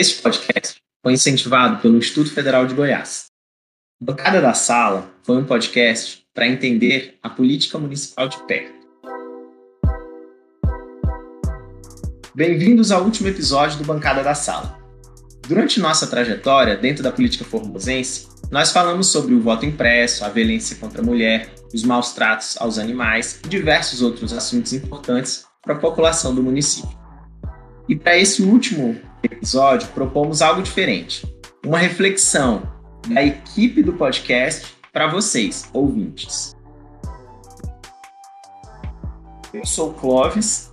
Este podcast foi incentivado pelo Instituto Federal de Goiás. Bancada da Sala foi um podcast para entender a política municipal de perto. Bem-vindos ao último episódio do Bancada da Sala. Durante nossa trajetória dentro da política formosense, nós falamos sobre o voto impresso, a violência contra a mulher, os maus tratos aos animais e diversos outros assuntos importantes para a população do município. E para esse último episódio, propomos algo diferente. Uma reflexão da equipe do podcast para vocês, ouvintes. Eu sou Clóvis,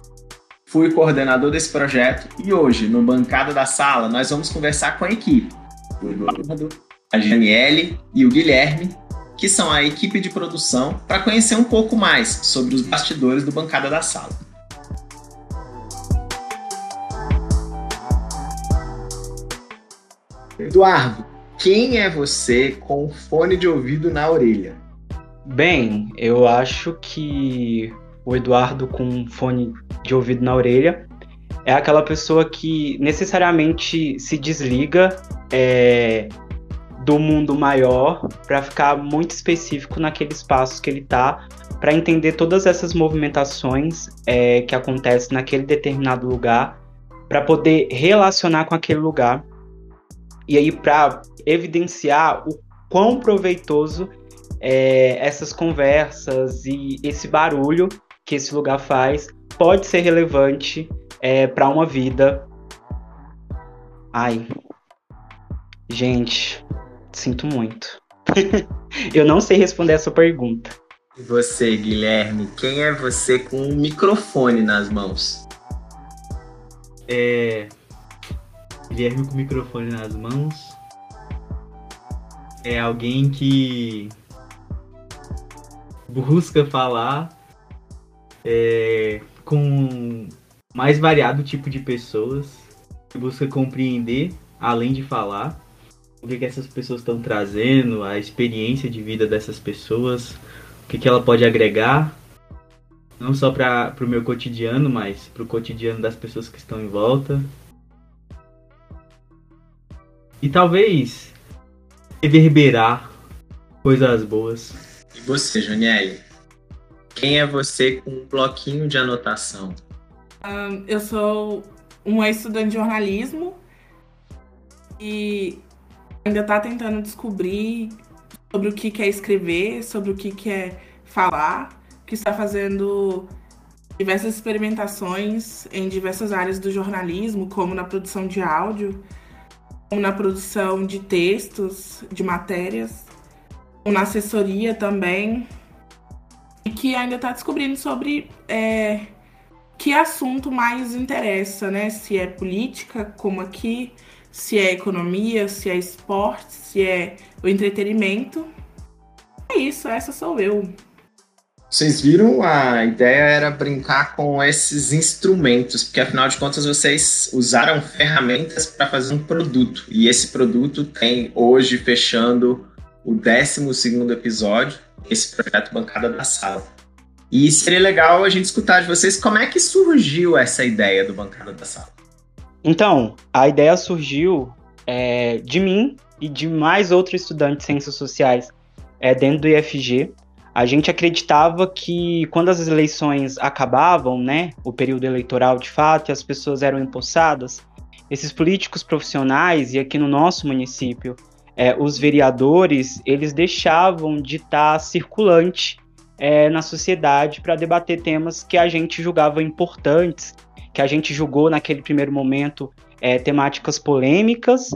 fui coordenador desse projeto e hoje, no Bancada da Sala, nós vamos conversar com a equipe. O Eduardo, a Janiele e o Guilherme, que são a equipe de produção, para conhecer um pouco mais sobre os bastidores do Bancada da Sala. Eduardo, quem é você com fone de ouvido na orelha? Bem, eu acho que o Eduardo com fone de ouvido na orelha é aquela pessoa que necessariamente se desliga é, do mundo maior para ficar muito específico naquele espaço que ele está, para entender todas essas movimentações é, que acontecem naquele determinado lugar, para poder relacionar com aquele lugar e aí para evidenciar o quão proveitoso é, essas conversas e esse barulho que esse lugar faz pode ser relevante é, para uma vida. Ai, gente, sinto muito. Eu não sei responder essa pergunta. E você, Guilherme, quem é você com um microfone nas mãos? É, Guilherme com o microfone nas mãos. É alguém que busca falar é, com mais variado tipo de pessoas, que busca compreender além de falar o que, que essas pessoas estão trazendo, a experiência de vida dessas pessoas, o que, que ela pode agregar, não só para o meu cotidiano, mas para o cotidiano das pessoas que estão em volta e talvez reverberar coisas boas. E você, Janiele? Quem é você com um bloquinho de anotação? Um, eu sou uma estudante de jornalismo e ainda está tentando descobrir sobre o que quer escrever, sobre o que quer falar, que está fazendo diversas experimentações em diversas áreas do jornalismo, como na produção de áudio na produção de textos, de matérias, na assessoria também, e que ainda está descobrindo sobre é, que assunto mais interessa, né? Se é política, como aqui, se é economia, se é esporte, se é o entretenimento. É isso, essa sou eu. Vocês viram? A ideia era brincar com esses instrumentos, porque afinal de contas vocês usaram ferramentas para fazer um produto. E esse produto tem hoje fechando o 12 episódio, esse projeto Bancada da Sala. E seria legal a gente escutar de vocês como é que surgiu essa ideia do Bancada da Sala. Então, a ideia surgiu é, de mim e de mais outros estudantes de ciências sociais é, dentro do IFG a gente acreditava que quando as eleições acabavam, né, o período eleitoral de fato, e as pessoas eram empossadas, esses políticos profissionais, e aqui no nosso município, é, os vereadores, eles deixavam de estar tá circulante é, na sociedade para debater temas que a gente julgava importantes, que a gente julgou naquele primeiro momento é, temáticas polêmicas,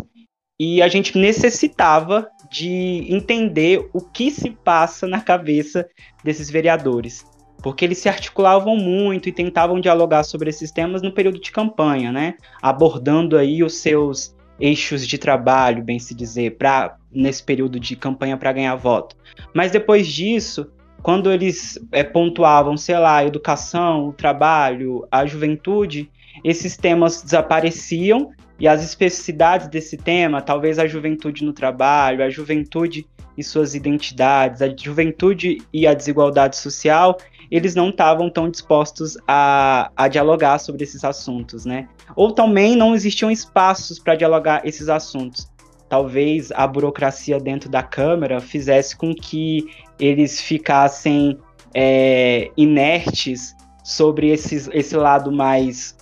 e a gente necessitava de entender o que se passa na cabeça desses vereadores. Porque eles se articulavam muito e tentavam dialogar sobre esses temas no período de campanha, né? Abordando aí os seus eixos de trabalho, bem se dizer, para nesse período de campanha para ganhar voto. Mas depois disso, quando eles é, pontuavam, sei lá, a educação, o trabalho, a juventude, esses temas desapareciam e as especificidades desse tema, talvez a juventude no trabalho, a juventude e suas identidades, a juventude e a desigualdade social, eles não estavam tão dispostos a, a dialogar sobre esses assuntos, né? Ou também não existiam espaços para dialogar esses assuntos. Talvez a burocracia dentro da Câmara fizesse com que eles ficassem é, inertes sobre esses, esse lado mais,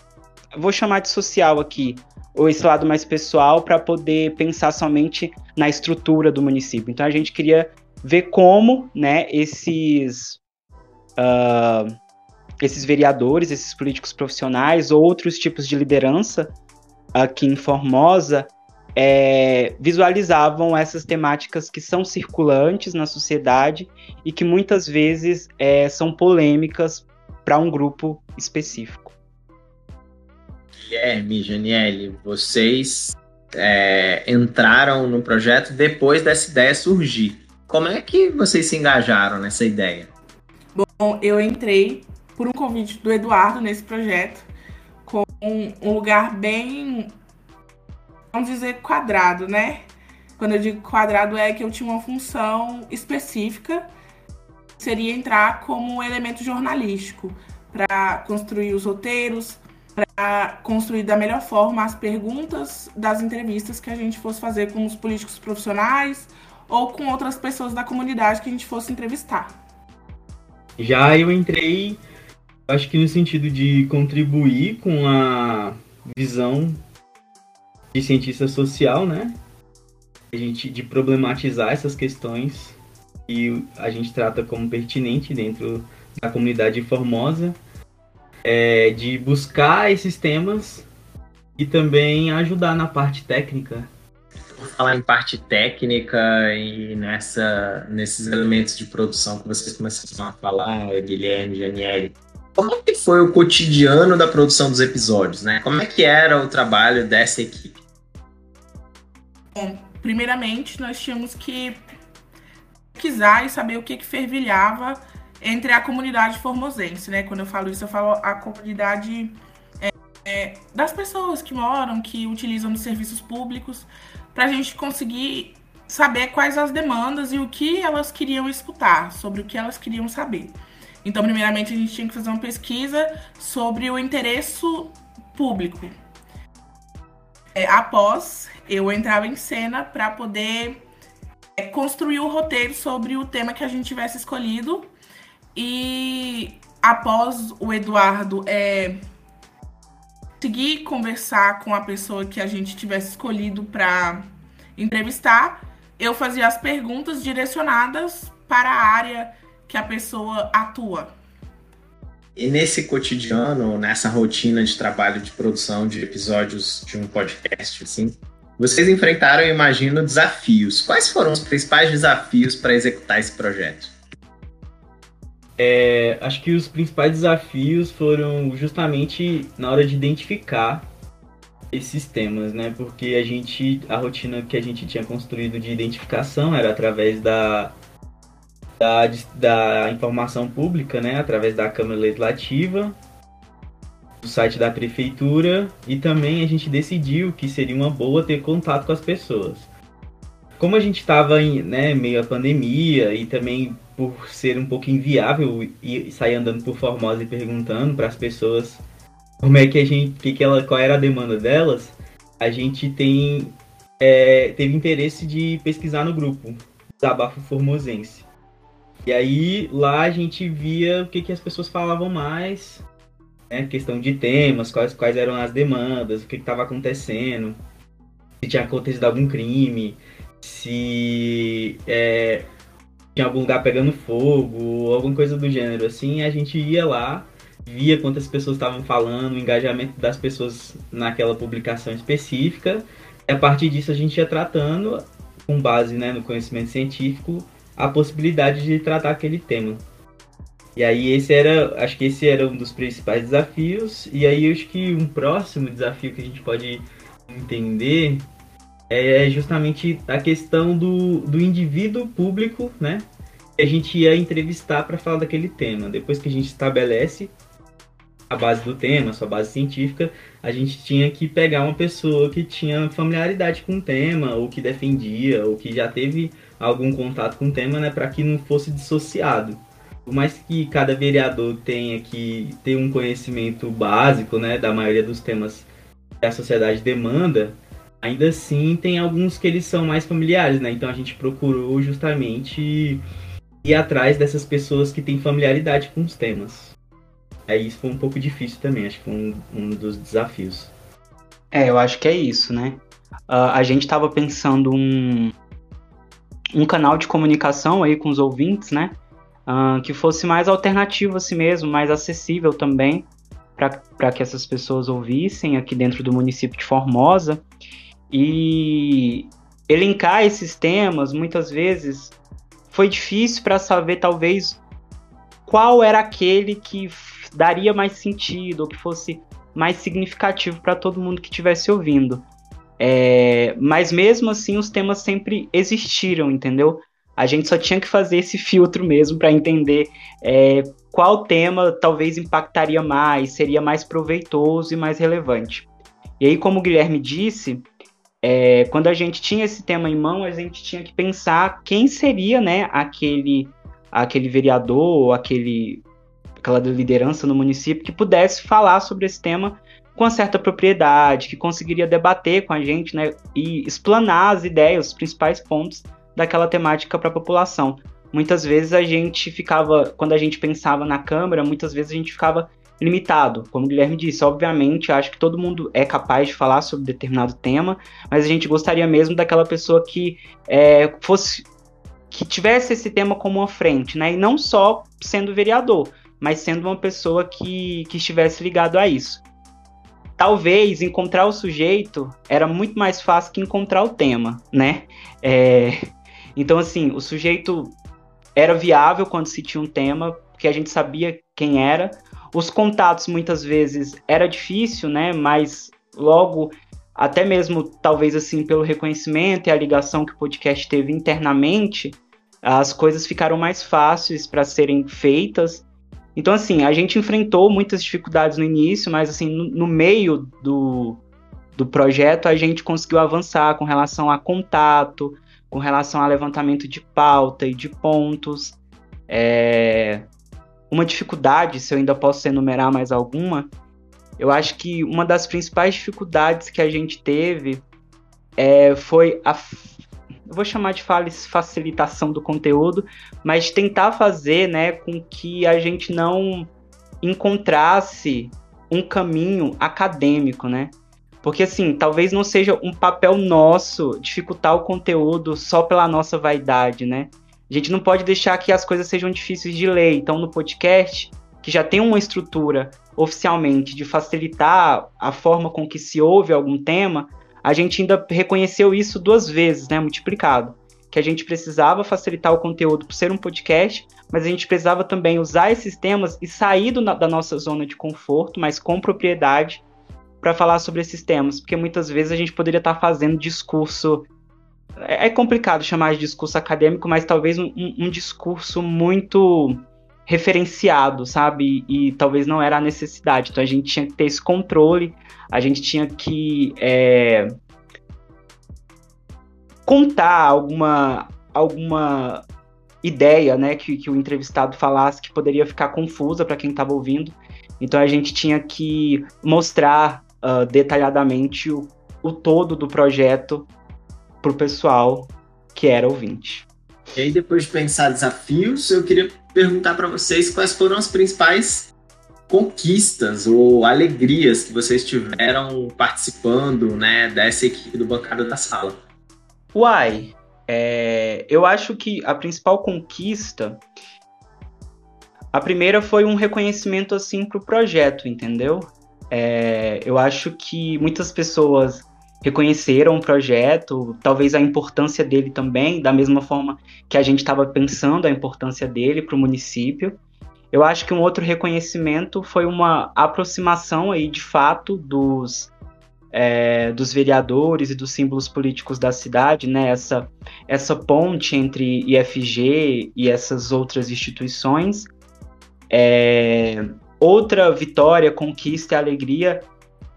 vou chamar de social aqui, ou esse lado mais pessoal, para poder pensar somente na estrutura do município. Então a gente queria ver como né, esses, uh, esses vereadores, esses políticos profissionais, outros tipos de liderança aqui em Formosa é, visualizavam essas temáticas que são circulantes na sociedade e que muitas vezes é, são polêmicas para um grupo específico. Guilherme, Janiele, vocês é, entraram no projeto depois dessa ideia surgir. Como é que vocês se engajaram nessa ideia? Bom, eu entrei por um convite do Eduardo nesse projeto com um lugar bem, vamos dizer, quadrado, né? Quando eu digo quadrado é que eu tinha uma função específica, seria entrar como elemento jornalístico para construir os roteiros, para construir da melhor forma as perguntas das entrevistas que a gente fosse fazer com os políticos profissionais ou com outras pessoas da comunidade que a gente fosse entrevistar. Já eu entrei, acho que no sentido de contribuir com a visão de cientista social, né? A gente de problematizar essas questões que a gente trata como pertinente dentro da comunidade formosa, é, de buscar esses temas e também ajudar na parte técnica falar em parte técnica e nessa, nesses elementos de produção que vocês começaram a falar, Guilherme, Janiele, como é que foi o cotidiano da produção dos episódios, né? Como é que era o trabalho dessa equipe? Bom, primeiramente nós tínhamos que pesquisar e saber o que, que fervilhava entre a comunidade formosense, né? Quando eu falo isso, eu falo a comunidade é, é, das pessoas que moram, que utilizam os serviços públicos, para a gente conseguir saber quais as demandas e o que elas queriam escutar, sobre o que elas queriam saber. Então, primeiramente, a gente tinha que fazer uma pesquisa sobre o interesse público. É, após, eu entrava em cena para poder é, construir o roteiro sobre o tema que a gente tivesse escolhido. E após o Eduardo é, conseguir conversar com a pessoa que a gente tivesse escolhido para entrevistar, eu fazia as perguntas direcionadas para a área que a pessoa atua. E nesse cotidiano, nessa rotina de trabalho de produção de episódios de um podcast, assim, vocês enfrentaram, eu imagino, desafios. Quais foram os principais desafios para executar esse projeto? É, acho que os principais desafios foram justamente na hora de identificar esses temas, né? Porque a gente, a rotina que a gente tinha construído de identificação era através da, da, da informação pública, né? Através da Câmara Legislativa, do site da Prefeitura e também a gente decidiu que seria uma boa ter contato com as pessoas. Como a gente estava né, meio à pandemia e também por ser um pouco inviável e sair andando por Formosa e perguntando para as pessoas como é que a gente, que que ela, qual era a demanda delas, a gente tem é, teve interesse de pesquisar no grupo Desabafo Formosense. E aí lá a gente via o que, que as pessoas falavam mais, né, questão de temas, quais, quais eram as demandas, o que estava acontecendo, se tinha acontecido algum crime, se é, tinha algum lugar pegando fogo, alguma coisa do gênero assim, a gente ia lá, via quantas pessoas estavam falando, o engajamento das pessoas naquela publicação específica, e a partir disso a gente ia tratando, com base né, no conhecimento científico, a possibilidade de tratar aquele tema. E aí esse era, acho que esse era um dos principais desafios, e aí acho que um próximo desafio que a gente pode entender é justamente a questão do, do indivíduo público, né? Que a gente ia entrevistar para falar daquele tema. Depois que a gente estabelece a base do tema, a sua base científica, a gente tinha que pegar uma pessoa que tinha familiaridade com o tema, ou que defendia, ou que já teve algum contato com o tema, né? Para que não fosse dissociado. por mais que cada vereador tenha que ter um conhecimento básico, né, da maioria dos temas que a sociedade demanda, ainda assim tem alguns que eles são mais familiares, né? Então a gente procurou justamente ir atrás dessas pessoas que têm familiaridade com os temas. Aí isso foi um pouco difícil também, acho que foi um, um dos desafios. É, eu acho que é isso, né? Uh, a gente estava pensando um, um canal de comunicação aí com os ouvintes, né? Uh, que fosse mais alternativo assim mesmo, mais acessível também para que essas pessoas ouvissem aqui dentro do município de Formosa. E elencar esses temas, muitas vezes, foi difícil para saber, talvez, qual era aquele que daria mais sentido, ou que fosse mais significativo para todo mundo que estivesse ouvindo. É, mas mesmo assim, os temas sempre existiram, entendeu? A gente só tinha que fazer esse filtro mesmo para entender é, qual tema talvez impactaria mais, seria mais proveitoso e mais relevante. E aí, como o Guilherme disse, é, quando a gente tinha esse tema em mão, a gente tinha que pensar quem seria né, aquele, aquele vereador, aquele, aquela liderança no município que pudesse falar sobre esse tema com certa propriedade, que conseguiria debater com a gente né, e explanar as ideias, os principais pontos daquela temática para a população. Muitas vezes a gente ficava, quando a gente pensava na Câmara, muitas vezes a gente ficava limitado. Como o Guilherme disse, obviamente, acho que todo mundo é capaz de falar sobre determinado tema, mas a gente gostaria mesmo daquela pessoa que é, fosse que tivesse esse tema como uma frente, né? E não só sendo vereador, mas sendo uma pessoa que, que estivesse ligado a isso. Talvez encontrar o sujeito era muito mais fácil que encontrar o tema, né? É, então, assim, o sujeito era viável quando se tinha um tema, porque a gente sabia quem era. Os contatos muitas vezes era difícil, né? Mas logo, até mesmo talvez assim pelo reconhecimento e a ligação que o podcast teve internamente, as coisas ficaram mais fáceis para serem feitas. Então, assim, a gente enfrentou muitas dificuldades no início, mas assim, no, no meio do, do projeto a gente conseguiu avançar com relação a contato, com relação a levantamento de pauta e de pontos. É... Uma dificuldade, se eu ainda posso enumerar mais alguma, eu acho que uma das principais dificuldades que a gente teve é, foi a. Eu vou chamar de facilitação do conteúdo, mas tentar fazer né, com que a gente não encontrasse um caminho acadêmico, né? Porque, assim, talvez não seja um papel nosso dificultar o conteúdo só pela nossa vaidade, né? A gente não pode deixar que as coisas sejam difíceis de ler. Então, no podcast, que já tem uma estrutura oficialmente de facilitar a forma com que se ouve algum tema, a gente ainda reconheceu isso duas vezes, né? Multiplicado. Que a gente precisava facilitar o conteúdo por ser um podcast, mas a gente precisava também usar esses temas e sair do, da nossa zona de conforto, mas com propriedade, para falar sobre esses temas, porque muitas vezes a gente poderia estar tá fazendo discurso. É, é complicado chamar de discurso acadêmico, mas talvez um, um discurso muito referenciado, sabe? E, talvez não era a necessidade. Então a gente tinha que ter esse controle, a gente tinha que é, contar alguma, alguma ideia, né, que, que o entrevistado falasse que poderia ficar confusa para quem estava ouvindo. Então a gente tinha que mostrar uh, detalhadamente o, o todo do projeto para o pessoal que era ouvinte. E aí, depois de pensar desafios, eu queria perguntar para vocês quais foram as principais conquistas ou alegrias que vocês tiveram participando né, dessa equipe do Bancada da Sala. Uai, é, eu acho que a principal conquista, a primeira foi um reconhecimento assim para o projeto, entendeu? É, eu acho que muitas pessoas reconheceram o projeto, talvez a importância dele também, da mesma forma que a gente estava pensando a importância dele para o município. Eu acho que um outro reconhecimento foi uma aproximação aí de fato dos é, dos vereadores e dos símbolos políticos da cidade, né? Essa, essa ponte entre IFG e essas outras instituições. É, outra vitória, conquista e alegria,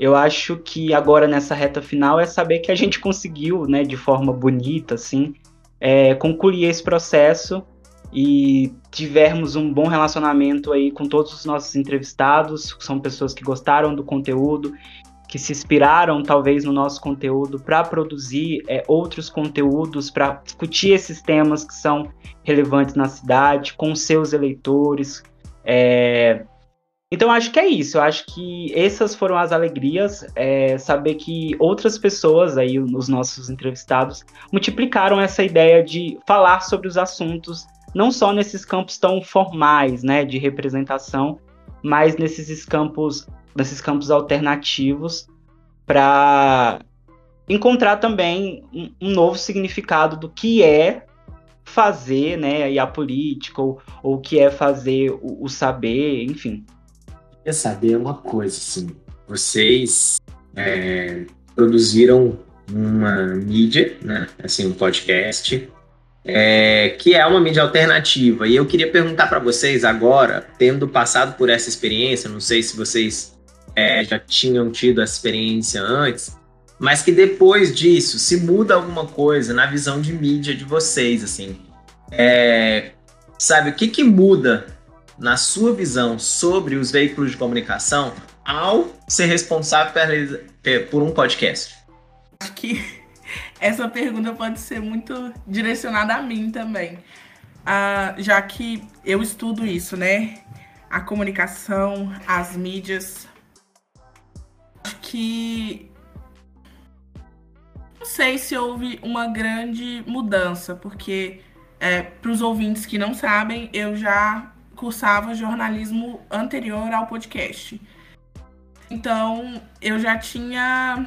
eu acho que agora nessa reta final é saber que a gente conseguiu, né, de forma bonita, assim, é, concluir esse processo e tivermos um bom relacionamento aí com todos os nossos entrevistados, são pessoas que gostaram do conteúdo, que se inspiraram talvez no nosso conteúdo para produzir é, outros conteúdos, para discutir esses temas que são relevantes na cidade, com seus eleitores. É... Então acho que é isso, eu acho que essas foram as alegrias, é, saber que outras pessoas aí, os nossos entrevistados, multiplicaram essa ideia de falar sobre os assuntos não só nesses campos tão formais, né, de representação, mas nesses campos, nesses campos alternativos para encontrar também um, um, novo significado do que é fazer, né, e a política ou, o que é fazer o, o saber, enfim. Queria saber uma coisa, assim, vocês é, produziram uma mídia, né, assim, um podcast é, que é uma mídia alternativa. E eu queria perguntar para vocês agora, tendo passado por essa experiência, não sei se vocês é, já tinham tido essa experiência antes, mas que depois disso se muda alguma coisa na visão de mídia de vocês, assim. É, sabe, o que, que muda na sua visão sobre os veículos de comunicação ao ser responsável por um podcast? Acho que essa pergunta pode ser muito direcionada a mim também. Ah, já que eu estudo isso, né? A comunicação, as mídias. Acho que. Não sei se houve uma grande mudança, porque, é, para os ouvintes que não sabem, eu já cursava jornalismo anterior ao podcast. Então, eu já tinha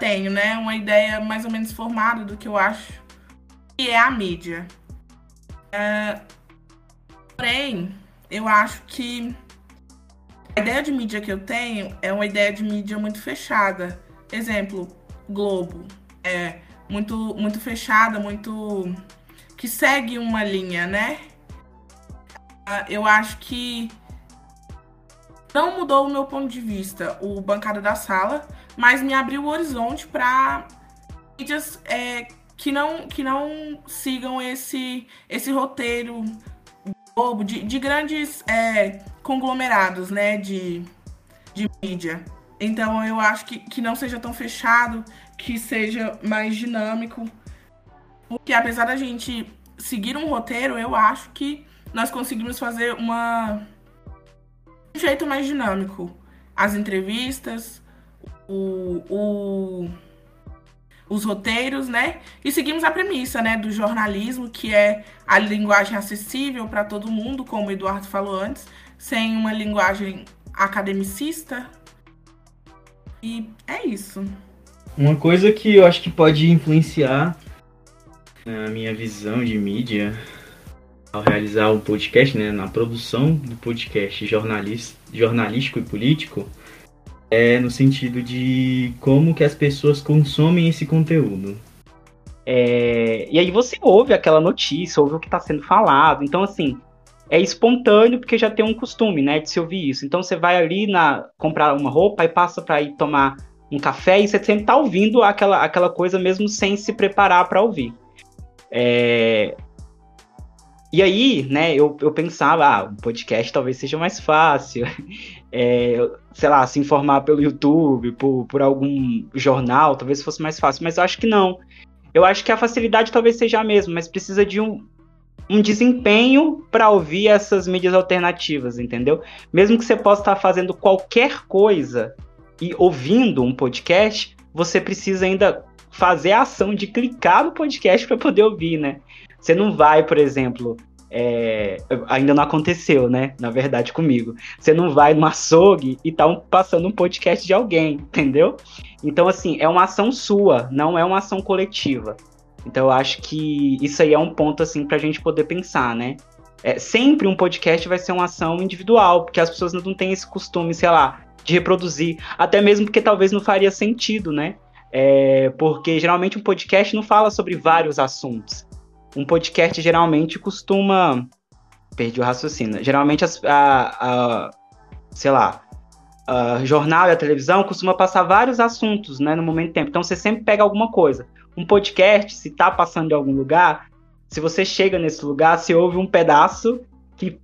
tenho, né, uma ideia mais ou menos formada do que eu acho que é a mídia. É, porém, eu acho que a ideia de mídia que eu tenho é uma ideia de mídia muito fechada. Exemplo, Globo. É muito, muito fechada, muito. que segue uma linha, né? Ah, eu acho que não mudou o meu ponto de vista o Bancada da Sala, mas me abriu o horizonte para mídias é, que, não, que não sigam esse, esse roteiro bobo de, de grandes é, conglomerados né, de, de mídia. Então eu acho que, que não seja tão fechado, que seja mais dinâmico. Porque apesar da gente seguir um roteiro, eu acho que nós conseguimos fazer uma um jeito mais dinâmico. As entrevistas, o, o, os roteiros, né? E seguimos a premissa, né, do jornalismo, que é a linguagem acessível para todo mundo, como o Eduardo falou antes, sem uma linguagem academicista. E é isso. Uma coisa que eu acho que pode influenciar a minha visão de mídia ao realizar o podcast, né, na produção do podcast jornalístico e político, é no sentido de como que as pessoas consomem esse conteúdo. É, e aí você ouve aquela notícia, ouve o que está sendo falado. Então, assim, é espontâneo porque já tem um costume, né, de se ouvir isso. Então você vai ali na comprar uma roupa e passa para ir tomar um café e você sempre tá ouvindo aquela, aquela coisa mesmo sem se preparar para ouvir. É, e aí, né, eu, eu pensava, ah, o podcast talvez seja mais fácil, é, sei lá, se informar pelo YouTube, por, por algum jornal, talvez fosse mais fácil, mas eu acho que não. Eu acho que a facilidade talvez seja a mesma, mas precisa de um, um desempenho para ouvir essas mídias alternativas, entendeu? Mesmo que você possa estar fazendo qualquer coisa e ouvindo um podcast, você precisa ainda fazer a ação de clicar no podcast para poder ouvir, né? Você não vai, por exemplo, é, ainda não aconteceu, né? Na verdade, comigo. Você não vai no açougue e tá um, passando um podcast de alguém, entendeu? Então, assim, é uma ação sua, não é uma ação coletiva. Então, eu acho que isso aí é um ponto, assim, pra gente poder pensar, né? É, sempre um podcast vai ser uma ação individual, porque as pessoas não têm esse costume, sei lá, de reproduzir. Até mesmo porque talvez não faria sentido, né? É, porque geralmente um podcast não fala sobre vários assuntos um podcast geralmente costuma. Perdi o raciocínio. Geralmente, as, a, a, sei lá, a jornal e a televisão costuma passar vários assuntos né, no momento tempo. Então você sempre pega alguma coisa. Um podcast, se tá passando em algum lugar, se você chega nesse lugar, você ouve um pedaço que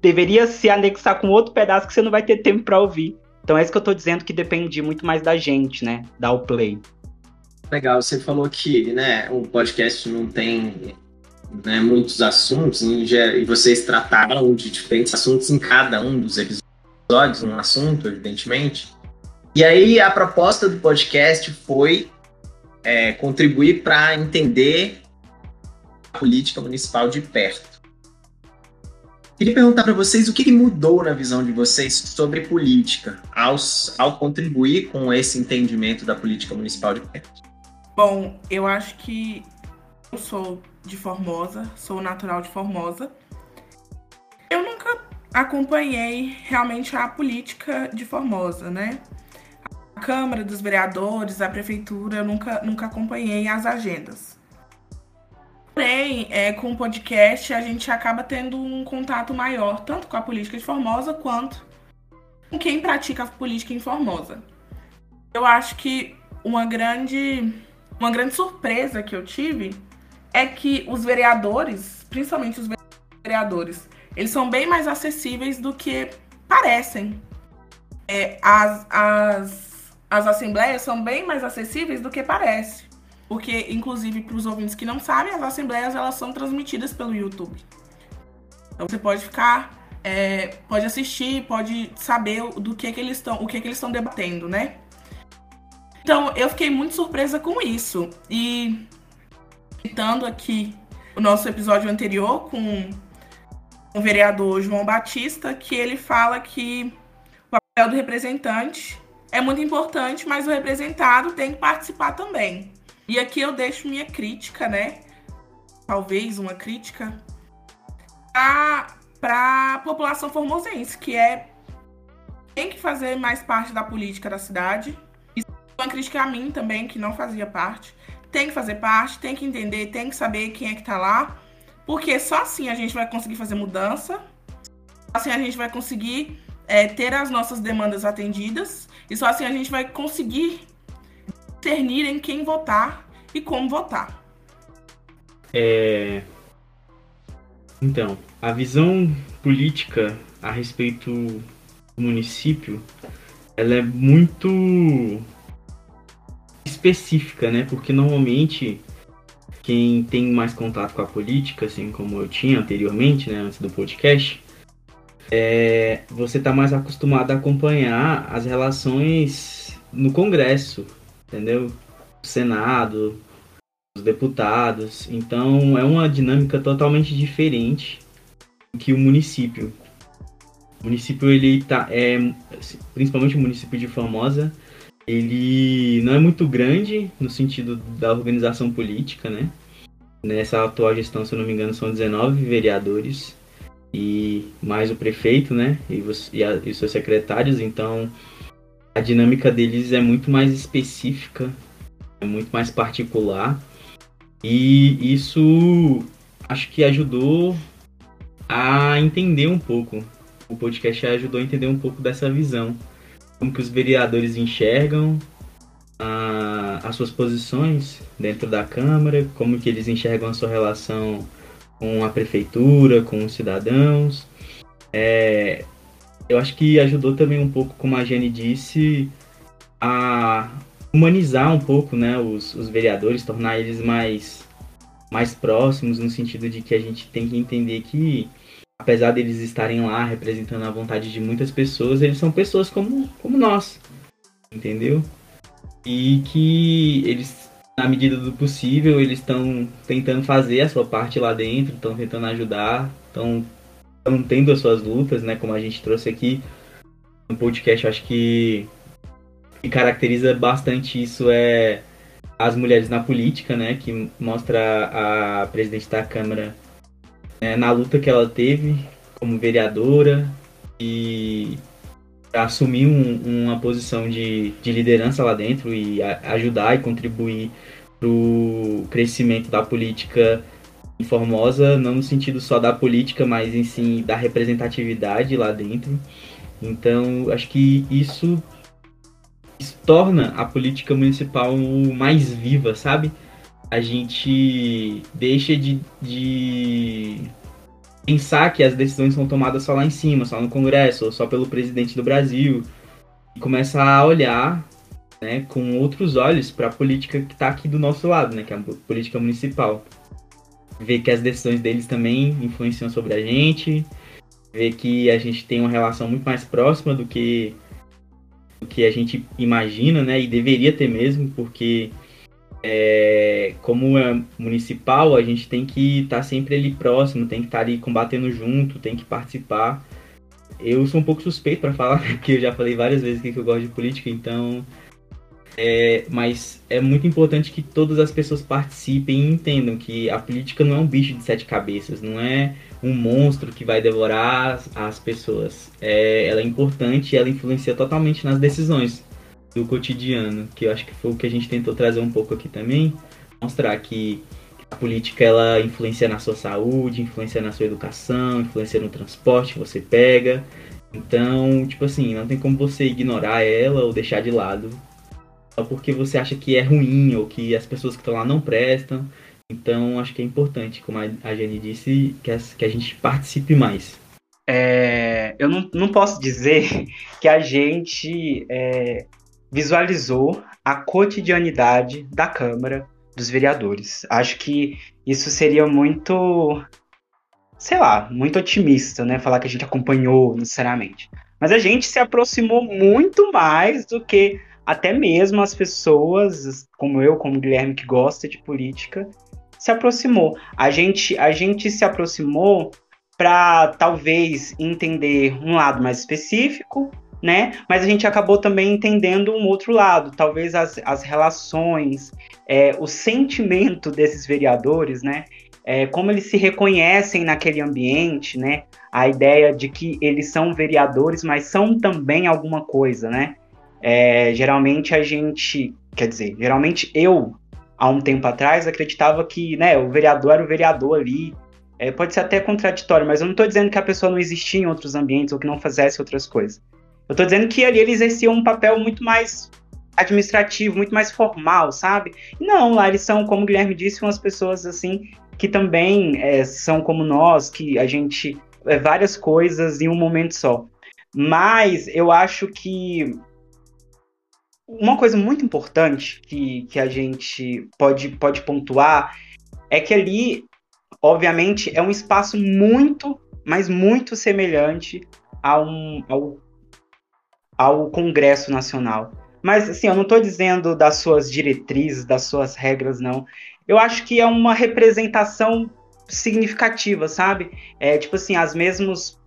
deveria se anexar com outro pedaço que você não vai ter tempo para ouvir. Então é isso que eu tô dizendo que depende muito mais da gente, né? Dar o play. Legal, você falou que né, o podcast não tem né, muitos assuntos e vocês trataram de diferentes assuntos em cada um dos episódios, um assunto, evidentemente. E aí a proposta do podcast foi é, contribuir para entender a política municipal de perto. Queria perguntar para vocês o que mudou na visão de vocês sobre política ao, ao contribuir com esse entendimento da política municipal de perto. Bom, eu acho que eu sou de Formosa, sou natural de Formosa. Eu nunca acompanhei realmente a política de Formosa, né? A Câmara dos Vereadores, a Prefeitura, eu nunca, nunca acompanhei as agendas. Porém, é, com o podcast, a gente acaba tendo um contato maior, tanto com a política de Formosa, quanto com quem pratica a política em Formosa. Eu acho que uma grande uma grande surpresa que eu tive é que os vereadores, principalmente os vereadores, eles são bem mais acessíveis do que parecem. É, as, as, as assembleias são bem mais acessíveis do que parece. Porque, inclusive, para os ouvintes que não sabem, as assembleias elas são transmitidas pelo YouTube. Então você pode ficar, é, pode assistir, pode saber do que, que eles estão, o que, que eles estão debatendo, né? Então, eu fiquei muito surpresa com isso. E citando aqui o nosso episódio anterior com o vereador João Batista, que ele fala que o papel do representante é muito importante, mas o representado tem que participar também. E aqui eu deixo minha crítica, né? Talvez uma crítica para a população formosense, que é tem que fazer mais parte da política da cidade uma crítica a mim também, que não fazia parte. Tem que fazer parte, tem que entender, tem que saber quem é que tá lá. Porque só assim a gente vai conseguir fazer mudança. Assim a gente vai conseguir é, ter as nossas demandas atendidas. E só assim a gente vai conseguir discernir em quem votar e como votar. É... Então, a visão política a respeito do município, ela é muito específica, né? Porque normalmente quem tem mais contato com a política, assim como eu tinha anteriormente, né, antes do podcast, é, você está mais acostumado a acompanhar as relações no Congresso, entendeu? Senado, os deputados. Então é uma dinâmica totalmente diferente que o município. O município ele tá, é, principalmente o município de Formosa, ele não é muito grande no sentido da organização política, né? Nessa atual gestão, se eu não me engano, são 19 vereadores e mais o prefeito, né? E, os, e, a, e seus secretários, então a dinâmica deles é muito mais específica, é muito mais particular e isso acho que ajudou a entender um pouco. O podcast ajudou a entender um pouco dessa visão como que os vereadores enxergam a, as suas posições dentro da Câmara, como que eles enxergam a sua relação com a prefeitura, com os cidadãos. É, eu acho que ajudou também um pouco, como a Jenny disse, a humanizar um pouco né, os, os vereadores, tornar eles mais, mais próximos, no sentido de que a gente tem que entender que apesar deles estarem lá representando a vontade de muitas pessoas, eles são pessoas como, como nós, entendeu? E que eles, na medida do possível, eles estão tentando fazer a sua parte lá dentro, estão tentando ajudar, estão tendo as suas lutas, né? Como a gente trouxe aqui no podcast, acho que, que caracteriza bastante isso é as mulheres na política, né? Que mostra a presidente da Câmara é, na luta que ela teve como vereadora e assumir um, uma posição de, de liderança lá dentro e a, ajudar e contribuir para o crescimento da política em Formosa, não no sentido só da política, mas em si da representatividade lá dentro. Então, acho que isso, isso torna a política municipal mais viva, sabe? A gente deixa de, de pensar que as decisões são tomadas só lá em cima, só no Congresso, ou só pelo presidente do Brasil, e começa a olhar né, com outros olhos para a política que está aqui do nosso lado, né, que é a política municipal. Ver que as decisões deles também influenciam sobre a gente, ver que a gente tem uma relação muito mais próxima do que do que a gente imagina, né, e deveria ter mesmo, porque é, como é municipal, a gente tem que estar tá sempre ali próximo, tem que estar tá ali combatendo junto, tem que participar. Eu sou um pouco suspeito para falar, porque eu já falei várias vezes que eu gosto de política, então. É, mas é muito importante que todas as pessoas participem e entendam que a política não é um bicho de sete cabeças, não é um monstro que vai devorar as, as pessoas. É, ela é importante e ela influencia totalmente nas decisões do cotidiano, que eu acho que foi o que a gente tentou trazer um pouco aqui também, mostrar que a política ela influencia na sua saúde, influencia na sua educação, influencia no transporte que você pega. Então, tipo assim, não tem como você ignorar ela ou deixar de lado só porque você acha que é ruim ou que as pessoas que estão lá não prestam. Então, acho que é importante, como a Jenny disse, que a, que a gente participe mais. É, eu não, não posso dizer que a gente é, visualizou a cotidianidade da Câmara dos Vereadores. Acho que isso seria muito, sei lá, muito otimista, né? Falar que a gente acompanhou necessariamente. Mas a gente se aproximou muito mais do que até mesmo as pessoas, como eu, como Guilherme, que gosta de política, se aproximou. A gente, a gente se aproximou para talvez entender um lado mais específico né? Mas a gente acabou também entendendo um outro lado, talvez as, as relações, é, o sentimento desses vereadores, né? É, como eles se reconhecem naquele ambiente, né? A ideia de que eles são vereadores, mas são também alguma coisa, né? É, geralmente a gente, quer dizer, geralmente eu, há um tempo atrás, acreditava que, né, o vereador era o vereador ali. É, pode ser até contraditório, mas eu não estou dizendo que a pessoa não existia em outros ambientes ou que não fizesse outras coisas. Eu tô dizendo que ali eles exerciam um papel muito mais administrativo, muito mais formal, sabe? Não, lá eles são, como o Guilherme disse, umas pessoas assim que também é, são como nós, que a gente é várias coisas em um momento só. Mas eu acho que uma coisa muito importante que, que a gente pode, pode pontuar é que ali, obviamente, é um espaço muito, mas muito semelhante a um, ao ao Congresso Nacional. Mas, assim, eu não estou dizendo das suas diretrizes, das suas regras, não. Eu acho que é uma representação significativa, sabe? É, tipo assim, as mesmas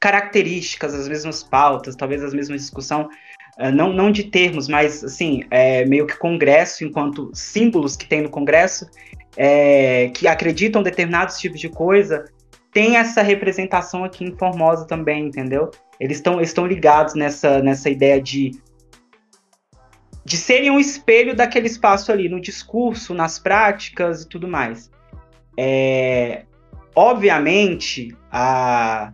características, as mesmas pautas, talvez as mesmas discussão, uh, não, não de termos, mas, assim, é, meio que Congresso, enquanto símbolos que tem no Congresso, é, que acreditam determinados tipos de coisa, tem essa representação aqui em Formosa também, entendeu? Eles estão estão ligados nessa, nessa ideia de de serem um espelho daquele espaço ali, no discurso, nas práticas e tudo mais. É, obviamente, a,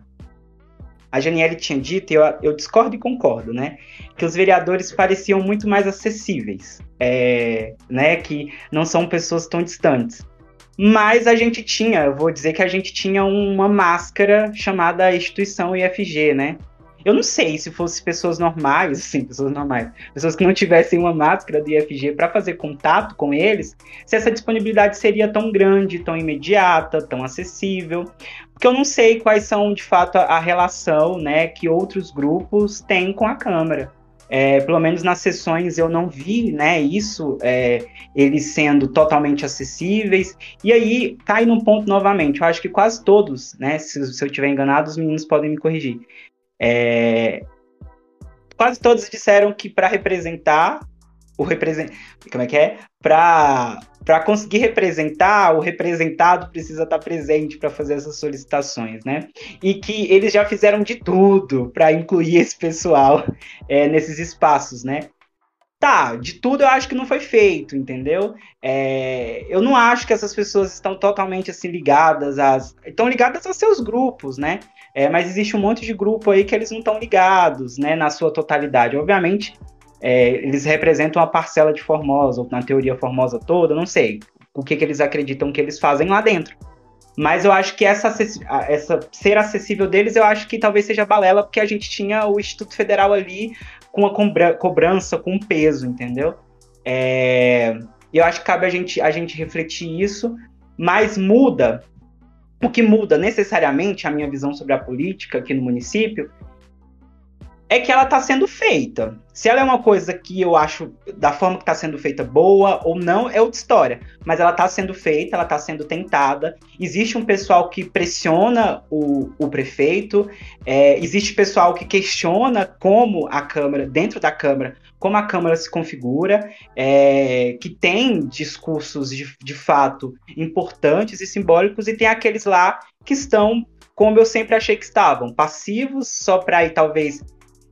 a Janiele tinha dito, e eu, eu discordo e concordo, né? Que os vereadores pareciam muito mais acessíveis, é, né? Que não são pessoas tão distantes. Mas a gente tinha, eu vou dizer que a gente tinha uma máscara chamada instituição IFG, né? Eu não sei se fosse pessoas normais, assim, pessoas normais, pessoas que não tivessem uma máscara do IFG para fazer contato com eles, se essa disponibilidade seria tão grande, tão imediata, tão acessível. Porque eu não sei quais são, de fato, a, a relação né, que outros grupos têm com a Câmara. É, pelo menos nas sessões eu não vi né, isso, é, eles sendo totalmente acessíveis. E aí cai num ponto novamente, eu acho que quase todos, né, se, se eu estiver enganado, os meninos podem me corrigir. É, quase todos disseram que para representar o represent... como é que é? Para para conseguir representar, o representado precisa estar presente para fazer essas solicitações, né? E que eles já fizeram de tudo para incluir esse pessoal é, nesses espaços, né? Tá, de tudo eu acho que não foi feito, entendeu? É, eu não acho que essas pessoas estão totalmente assim ligadas às. estão ligadas aos seus grupos, né? É, mas existe um monte de grupo aí que eles não estão ligados, né, na sua totalidade. Obviamente, é, eles representam uma parcela de Formosa, ou na teoria Formosa toda, não sei. o que, que eles acreditam que eles fazem lá dentro. Mas eu acho que essa, essa ser acessível deles, eu acho que talvez seja balela, porque a gente tinha o Instituto Federal ali com uma cobrança, com peso, entendeu? É, eu acho que cabe a gente, a gente refletir isso, mas muda. O que muda necessariamente a minha visão sobre a política aqui no município é que ela está sendo feita. Se ela é uma coisa que eu acho da forma que está sendo feita boa ou não, é outra história. Mas ela está sendo feita, ela está sendo tentada. Existe um pessoal que pressiona o, o prefeito, é, existe pessoal que questiona como a Câmara, dentro da Câmara, como a Câmara se configura, é, que tem discursos de, de fato importantes e simbólicos, e tem aqueles lá que estão como eu sempre achei que estavam, passivos, só para ir talvez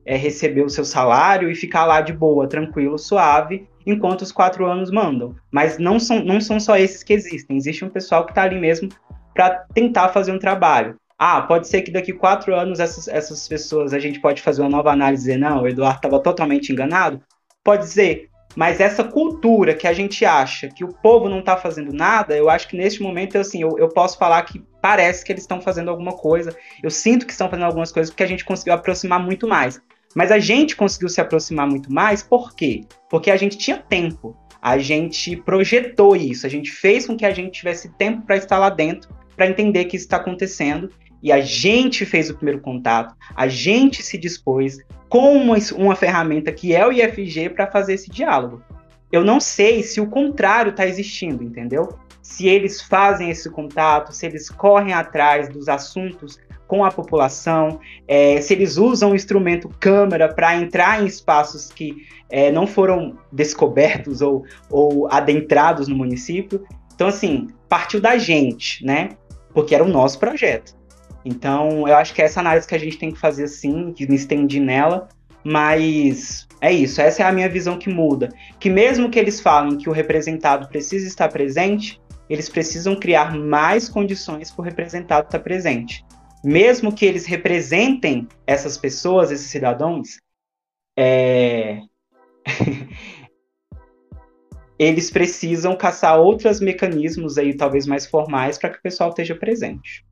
é, receber o seu salário e ficar lá de boa, tranquilo, suave, enquanto os quatro anos mandam. Mas não são, não são só esses que existem. Existe um pessoal que está ali mesmo para tentar fazer um trabalho. Ah, pode ser que daqui quatro anos essas, essas pessoas a gente pode fazer uma nova análise e dizer, não, o Eduardo estava totalmente enganado? Pode ser. Mas essa cultura que a gente acha que o povo não está fazendo nada, eu acho que neste momento, assim, eu, eu posso falar que parece que eles estão fazendo alguma coisa. Eu sinto que estão fazendo algumas coisas porque a gente conseguiu aproximar muito mais. Mas a gente conseguiu se aproximar muito mais, por quê? Porque a gente tinha tempo. A gente projetou isso, a gente fez com que a gente tivesse tempo para estar lá dentro, para entender que isso está acontecendo. E a gente fez o primeiro contato, a gente se dispôs com uma, uma ferramenta que é o IFG para fazer esse diálogo. Eu não sei se o contrário está existindo, entendeu? Se eles fazem esse contato, se eles correm atrás dos assuntos com a população, é, se eles usam o instrumento câmera para entrar em espaços que é, não foram descobertos ou, ou adentrados no município. Então, assim, partiu da gente, né? Porque era o nosso projeto. Então, eu acho que é essa análise que a gente tem que fazer assim, que me estende nela, mas é isso, essa é a minha visão que muda. Que mesmo que eles falem que o representado precisa estar presente, eles precisam criar mais condições para o representado estar presente mesmo que eles representem essas pessoas, esses cidadãos, é... eles precisam caçar outros mecanismos aí, talvez mais formais, para que o pessoal esteja presente.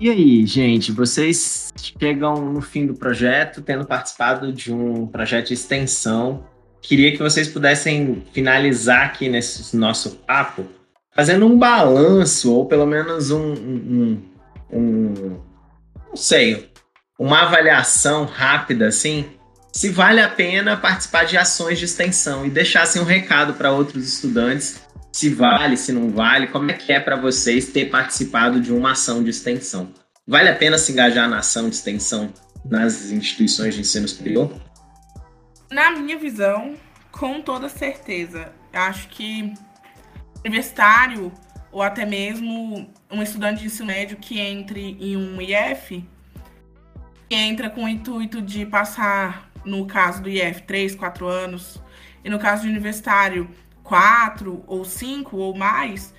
E aí, gente, vocês chegam no fim do projeto, tendo participado de um projeto de extensão. Queria que vocês pudessem finalizar aqui nesse nosso papo, fazendo um balanço, ou pelo menos um, um um não sei, uma avaliação rápida assim, se vale a pena participar de ações de extensão e deixassem um recado para outros estudantes, se vale, se não vale, como é que é para vocês ter participado de uma ação de extensão? Vale a pena se engajar na ação de extensão nas instituições de ensino superior? Na minha visão, com toda certeza. Acho que universitário ou até mesmo um estudante de ensino médio que entre em um IF, que entra com o intuito de passar, no caso do IF, 3, 4 anos, e no caso do universitário, 4 ou 5 ou mais,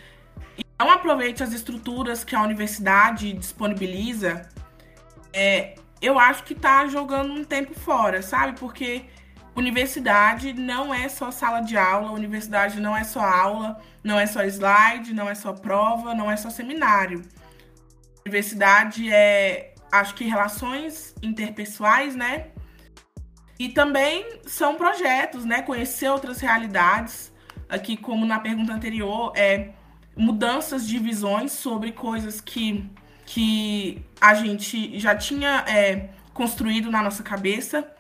e não aproveite as estruturas que a universidade disponibiliza, é, eu acho que está jogando um tempo fora, sabe? Porque Universidade não é só sala de aula, universidade não é só aula, não é só slide, não é só prova, não é só seminário. Universidade é, acho que relações interpessoais, né? E também são projetos, né? Conhecer outras realidades. Aqui, como na pergunta anterior, é mudanças de visões sobre coisas que, que a gente já tinha é, construído na nossa cabeça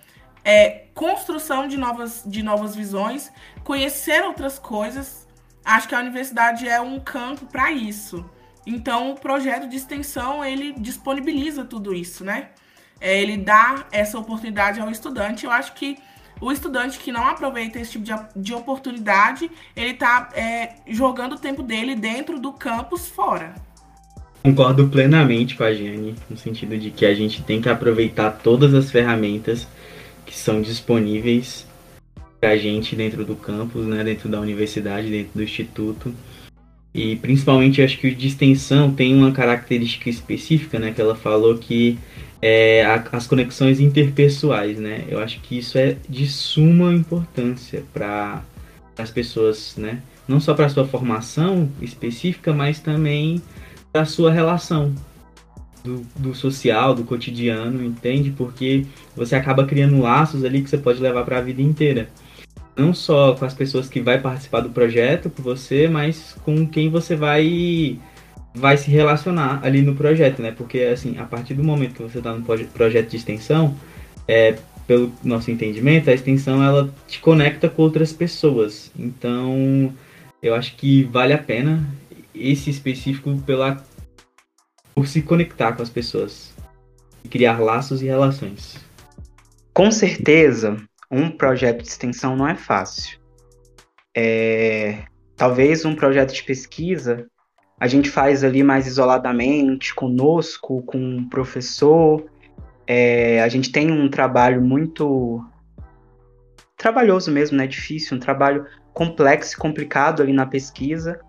é, construção de novas, de novas visões, conhecer outras coisas. Acho que a universidade é um campo para isso. Então, o projeto de extensão ele disponibiliza tudo isso, né? É, ele dá essa oportunidade ao estudante. Eu acho que o estudante que não aproveita esse tipo de, de oportunidade, ele está é, jogando o tempo dele dentro do campus fora. Concordo plenamente com a Jane, no sentido de que a gente tem que aproveitar todas as ferramentas que são disponíveis para a gente dentro do campus, né, dentro da universidade, dentro do instituto. E principalmente acho que o de extensão tem uma característica específica, né, que ela falou que é a, as conexões interpessoais, né? Eu acho que isso é de suma importância para as pessoas, né, não só para sua formação específica, mas também para sua relação do, do, social, do cotidiano, entende? Porque você acaba criando laços ali que você pode levar para a vida inteira. Não só com as pessoas que vai participar do projeto com você, mas com quem você vai vai se relacionar ali no projeto, né? Porque assim, a partir do momento que você está no projeto de extensão, é, pelo nosso entendimento, a extensão ela te conecta com outras pessoas. Então, eu acho que vale a pena esse específico pela por se conectar com as pessoas e criar laços e relações. Com certeza, um projeto de extensão não é fácil. É, talvez um projeto de pesquisa a gente faz ali mais isoladamente, conosco, com um professor. É, a gente tem um trabalho muito trabalhoso mesmo, né? Difícil, um trabalho complexo e complicado ali na pesquisa,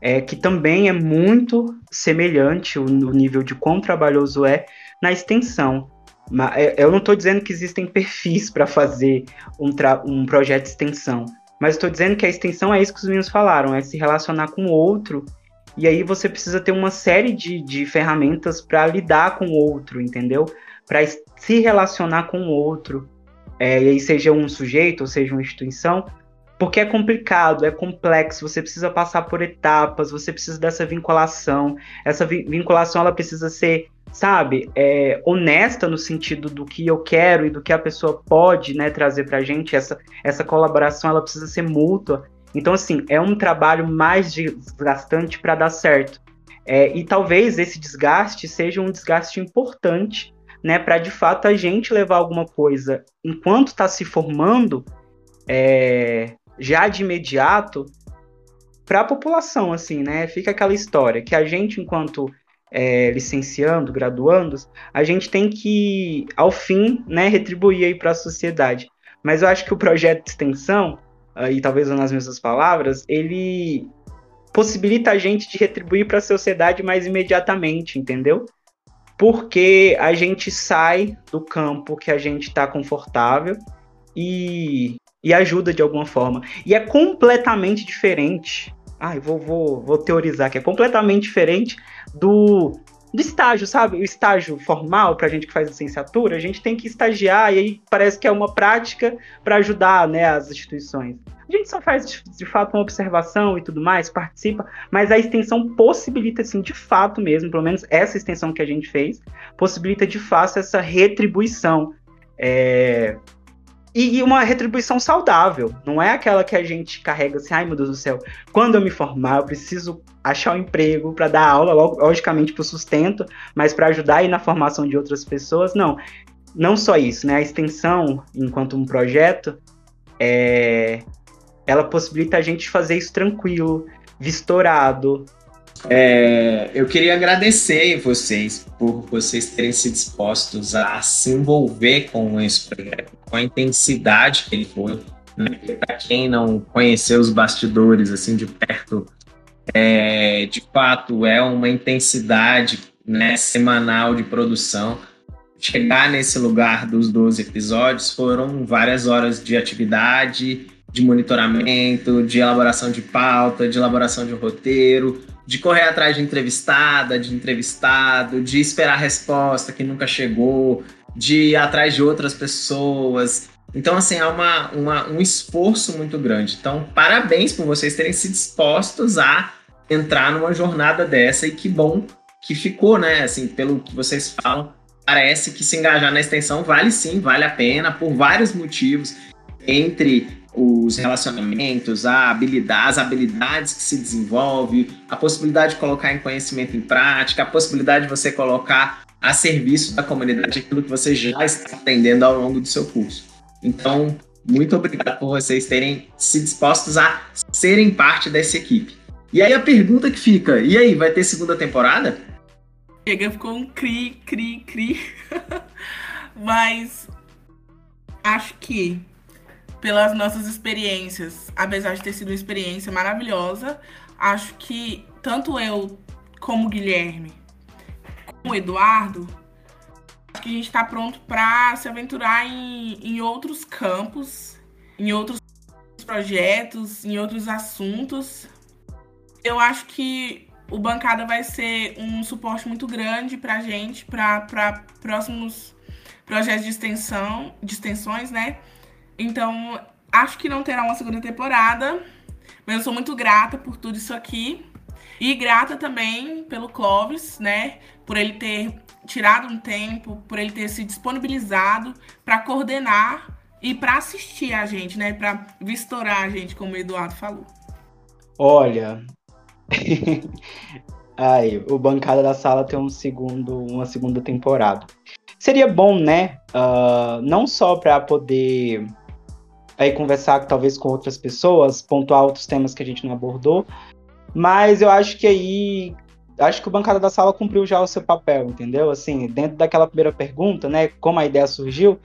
é, que também é muito semelhante o, nível de quão trabalhoso é na extensão. É, eu não estou dizendo que existem perfis para fazer um, um projeto de extensão, mas estou dizendo que a extensão é isso que os meninos falaram, é se relacionar com o outro, e aí você precisa ter uma série de, de ferramentas para lidar com o outro, entendeu? Para se relacionar com o outro, é, e aí seja um sujeito ou seja uma instituição, porque é complicado, é complexo, você precisa passar por etapas, você precisa dessa vinculação. Essa vi vinculação ela precisa ser, sabe, é, honesta no sentido do que eu quero e do que a pessoa pode né, trazer para a gente. Essa, essa colaboração ela precisa ser mútua. Então, assim, é um trabalho mais desgastante para dar certo. É, e talvez esse desgaste seja um desgaste importante, né, para de fato a gente levar alguma coisa enquanto está se formando é, já de imediato para a população, assim, né? Fica aquela história que a gente, enquanto é, licenciando, graduandos, a gente tem que, ao fim, né, retribuir aí para a sociedade. Mas eu acho que o projeto de extensão, uh, e talvez nas mesmas palavras, ele possibilita a gente de retribuir para a sociedade mais imediatamente, entendeu? Porque a gente sai do campo que a gente está confortável e e ajuda de alguma forma. E é completamente diferente. Ai, vou, vou, vou teorizar que é completamente diferente do, do estágio, sabe? O estágio formal, para a gente que faz licenciatura, a gente tem que estagiar e aí parece que é uma prática para ajudar né, as instituições. A gente só faz de, fato uma observação e tudo mais, participa, mas a extensão possibilita, assim, de fato mesmo, pelo menos essa extensão que a gente fez, possibilita de fato essa retribuição. É, e, uma retribuição saudável. Não é aquela que a gente carrega assim, ai meu Deus do céu, quando eu me formar, eu preciso achar um emprego para dar aula, logicamente para o sustento, mas para ajudar aí na formação de outras pessoas. Não. Não só isso, né? A extensão, enquanto um projeto, é, ela possibilita a gente fazer isso tranquilo, vistorado, é, eu queria agradecer vocês por vocês terem se dispostos a se envolver com esse projeto, com a intensidade que ele foi. Né? Para quem não conheceu os bastidores assim de perto, é, de fato é uma intensidade né, semanal de produção. Chegar nesse lugar dos 12 episódios foram várias horas de atividade, de monitoramento, de elaboração de pauta, de elaboração de roteiro, de correr atrás de entrevistada, de entrevistado, de esperar a resposta que nunca chegou, de ir atrás de outras pessoas. Então, assim, há uma, uma, um esforço muito grande. Então, parabéns por vocês terem se dispostos a entrar numa jornada dessa e que bom que ficou, né? Assim, pelo que vocês falam, parece que se engajar na extensão vale sim, vale a pena, por vários motivos. Entre os relacionamentos, a habilidade, as habilidades que se desenvolve, a possibilidade de colocar em conhecimento em prática, a possibilidade de você colocar a serviço da comunidade aquilo que você já está aprendendo ao longo do seu curso. Então, muito obrigado por vocês terem se dispostos a serem parte dessa equipe. E aí a pergunta que fica, e aí, vai ter segunda temporada? Chega, ficou um cri, cri, cri. Mas acho que pelas nossas experiências. Apesar de ter sido uma experiência maravilhosa, acho que tanto eu como o Guilherme, como o Eduardo, acho que a gente está pronto para se aventurar em, em outros campos, em outros projetos, em outros assuntos. Eu acho que o Bancada vai ser um suporte muito grande para a gente, para próximos projetos de extensão, de extensões, né? Então, acho que não terá uma segunda temporada, mas eu sou muito grata por tudo isso aqui. E grata também pelo Clóvis, né? Por ele ter tirado um tempo, por ele ter se disponibilizado para coordenar e para assistir a gente, né? Para vistorar a gente, como o Eduardo falou. Olha, Ai, o Bancada da Sala tem um segundo, uma segunda temporada. Seria bom, né? Uh, não só para poder aí conversar talvez com outras pessoas, pontuar outros temas que a gente não abordou, mas eu acho que aí acho que o bancada da sala cumpriu já o seu papel, entendeu? Assim, dentro daquela primeira pergunta, né, como a ideia surgiu,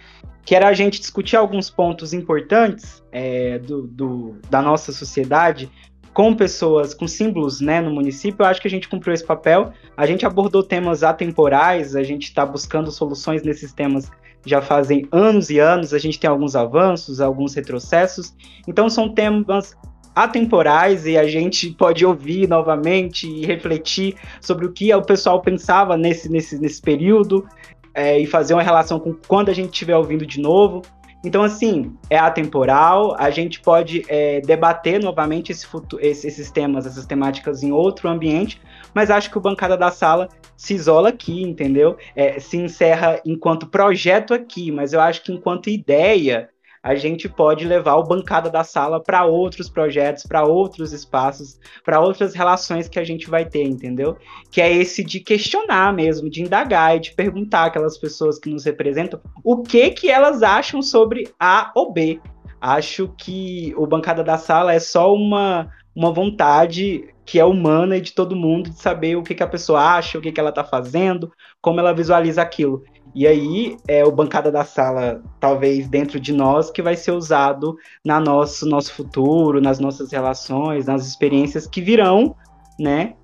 que era a gente discutir alguns pontos importantes é, do, do, da nossa sociedade com pessoas, com símbolos né, no município, eu acho que a gente cumpriu esse papel. A gente abordou temas atemporais, a gente está buscando soluções nesses temas já fazem anos e anos, a gente tem alguns avanços, alguns retrocessos. Então são temas atemporais e a gente pode ouvir novamente e refletir sobre o que o pessoal pensava nesse, nesse, nesse período é, e fazer uma relação com quando a gente estiver ouvindo de novo. Então, assim, é atemporal, a gente pode é, debater novamente esse futuro, esses temas, essas temáticas em outro ambiente, mas acho que o Bancada da Sala se isola aqui, entendeu? É, se encerra enquanto projeto aqui, mas eu acho que enquanto ideia, a gente pode levar o bancada da sala para outros projetos, para outros espaços, para outras relações que a gente vai ter, entendeu? Que é esse de questionar mesmo, de indagar e de perguntar aquelas pessoas que nos representam o que que elas acham sobre A ou B. Acho que o bancada da sala é só uma uma vontade que é humana e de todo mundo de saber o que, que a pessoa acha, o que, que ela está fazendo, como ela visualiza aquilo. E aí é o bancada da sala, talvez dentro de nós, que vai ser usado na nosso nosso futuro, nas nossas relações, nas experiências que virão, né?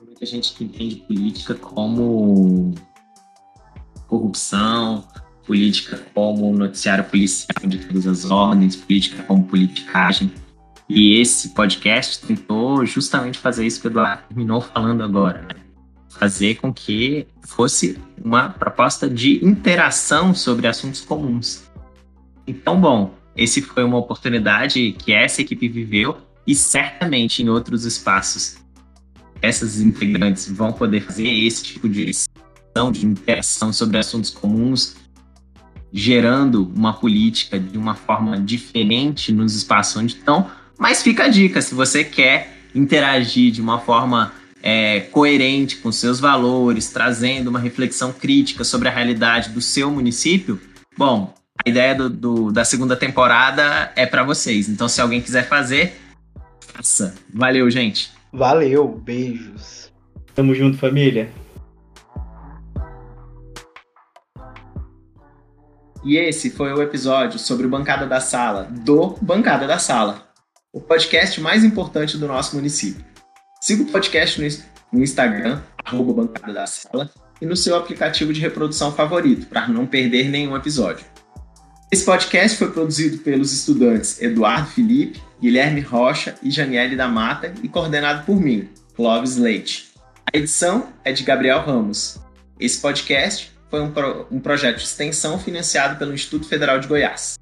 Muita gente que entende política como corrupção, política como noticiário policial de todas as ordens, política como politicagem. E esse podcast tentou justamente fazer isso que o Eduardo terminou falando agora, né? Fazer com que fosse uma proposta de interação sobre assuntos comuns. Então, bom, esse foi uma oportunidade que essa equipe viveu e certamente em outros espaços essas integrantes vão poder fazer esse tipo de de interação sobre assuntos comuns, gerando uma política de uma forma diferente nos espaços onde estão. Mas fica a dica, se você quer interagir de uma forma é, coerente com seus valores, trazendo uma reflexão crítica sobre a realidade do seu município, bom, a ideia do, do, da segunda temporada é para vocês. Então, se alguém quiser fazer, faça. Valeu, gente. Valeu, beijos. Tamo junto, família. E esse foi o episódio sobre o Bancada da Sala, do Bancada da Sala, o podcast mais importante do nosso município. Siga o podcast no Instagram, arroba Bancada da Sala, e no seu aplicativo de reprodução favorito, para não perder nenhum episódio. Esse podcast foi produzido pelos estudantes Eduardo Felipe, Guilherme Rocha e Janiele da Mata e coordenado por mim, Clóvis Leite. A edição é de Gabriel Ramos. Esse podcast foi um, pro, um projeto de extensão financiado pelo Instituto Federal de Goiás.